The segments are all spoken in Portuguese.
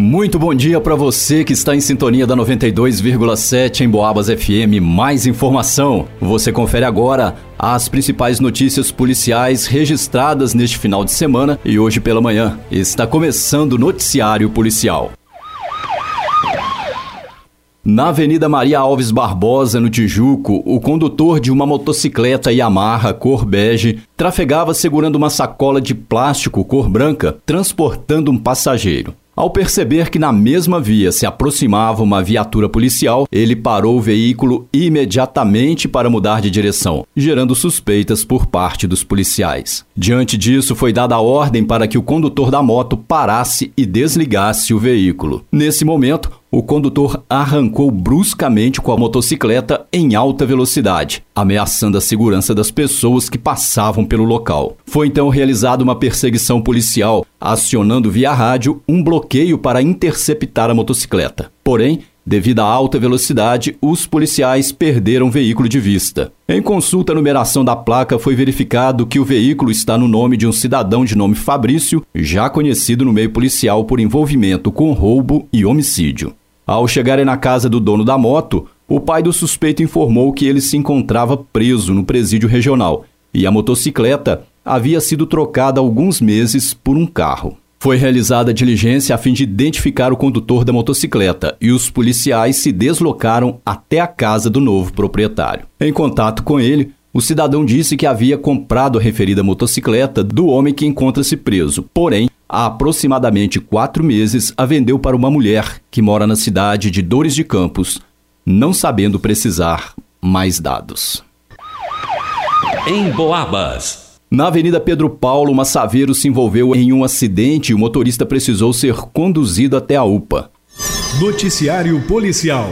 Muito bom dia para você que está em sintonia da 92,7 em Boabas FM. Mais informação. Você confere agora as principais notícias policiais registradas neste final de semana e hoje pela manhã. Está começando o noticiário policial. Na Avenida Maria Alves Barbosa, no Tijuco, o condutor de uma motocicleta Yamaha cor bege trafegava segurando uma sacola de plástico cor branca, transportando um passageiro. Ao perceber que na mesma via se aproximava uma viatura policial, ele parou o veículo imediatamente para mudar de direção, gerando suspeitas por parte dos policiais. Diante disso, foi dada a ordem para que o condutor da moto parasse e desligasse o veículo. Nesse momento, o condutor arrancou bruscamente com a motocicleta em alta velocidade, ameaçando a segurança das pessoas que passavam pelo local. Foi então realizada uma perseguição policial, acionando via rádio um bloqueio para interceptar a motocicleta. Porém, Devido à alta velocidade, os policiais perderam o veículo de vista. Em consulta à numeração da placa, foi verificado que o veículo está no nome de um cidadão de nome Fabrício, já conhecido no meio policial por envolvimento com roubo e homicídio. Ao chegarem na casa do dono da moto, o pai do suspeito informou que ele se encontrava preso no presídio regional e a motocicleta havia sido trocada há alguns meses por um carro. Foi realizada a diligência a fim de identificar o condutor da motocicleta e os policiais se deslocaram até a casa do novo proprietário. Em contato com ele, o cidadão disse que havia comprado a referida motocicleta do homem que encontra-se preso, porém, há aproximadamente quatro meses a vendeu para uma mulher que mora na cidade de Dores de Campos, não sabendo precisar mais dados. Em Boabas. Na Avenida Pedro Paulo, uma Saveiro se envolveu em um acidente e o motorista precisou ser conduzido até a UPA. Noticiário Policial.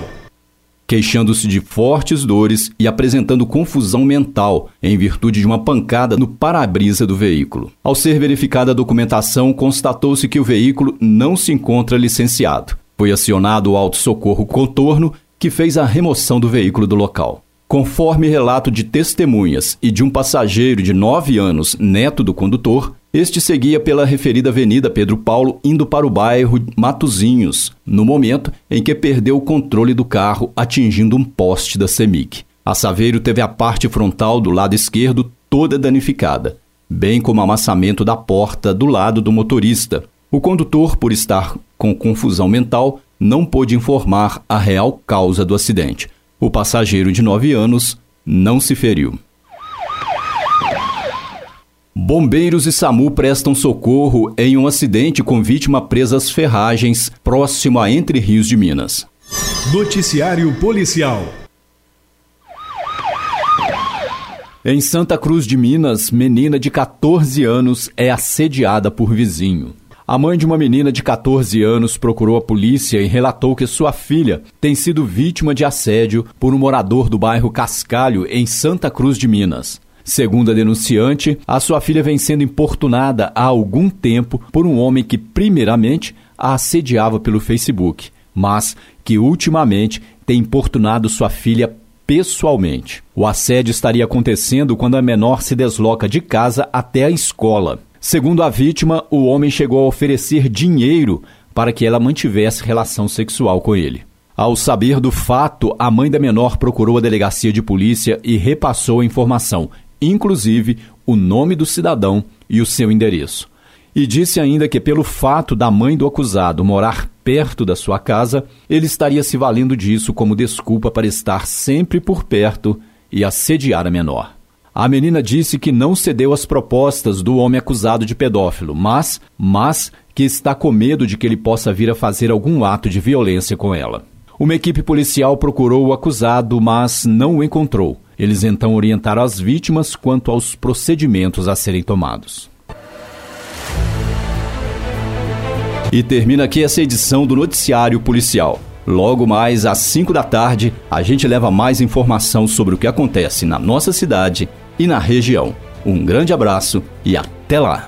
Queixando-se de fortes dores e apresentando confusão mental em virtude de uma pancada no para-brisa do veículo. Ao ser verificada a documentação, constatou-se que o veículo não se encontra licenciado. Foi acionado o auto-socorro contorno, que fez a remoção do veículo do local. Conforme relato de testemunhas e de um passageiro de 9 anos, neto do condutor, este seguia pela referida Avenida Pedro Paulo, indo para o bairro Matozinhos, no momento em que perdeu o controle do carro, atingindo um poste da CEMIG. A Saveiro teve a parte frontal do lado esquerdo toda danificada, bem como amassamento da porta do lado do motorista. O condutor, por estar com confusão mental, não pôde informar a real causa do acidente. O passageiro de 9 anos não se feriu. Bombeiros e SAMU prestam socorro em um acidente com vítima presa às ferragens próximo a Entre Rios de Minas. Noticiário Policial. Em Santa Cruz de Minas, menina de 14 anos é assediada por vizinho. A mãe de uma menina de 14 anos procurou a polícia e relatou que sua filha tem sido vítima de assédio por um morador do bairro Cascalho, em Santa Cruz de Minas. Segundo a denunciante, a sua filha vem sendo importunada há algum tempo por um homem que, primeiramente, a assediava pelo Facebook, mas que ultimamente tem importunado sua filha pessoalmente. O assédio estaria acontecendo quando a menor se desloca de casa até a escola. Segundo a vítima, o homem chegou a oferecer dinheiro para que ela mantivesse relação sexual com ele. Ao saber do fato, a mãe da menor procurou a delegacia de polícia e repassou a informação, inclusive o nome do cidadão e o seu endereço. E disse ainda que, pelo fato da mãe do acusado morar perto da sua casa, ele estaria se valendo disso como desculpa para estar sempre por perto e assediar a menor. A menina disse que não cedeu às propostas do homem acusado de pedófilo, mas, mas que está com medo de que ele possa vir a fazer algum ato de violência com ela. Uma equipe policial procurou o acusado, mas não o encontrou. Eles então orientaram as vítimas quanto aos procedimentos a serem tomados. E termina aqui essa edição do Noticiário Policial. Logo mais às 5 da tarde, a gente leva mais informação sobre o que acontece na nossa cidade e na região. Um grande abraço e até lá!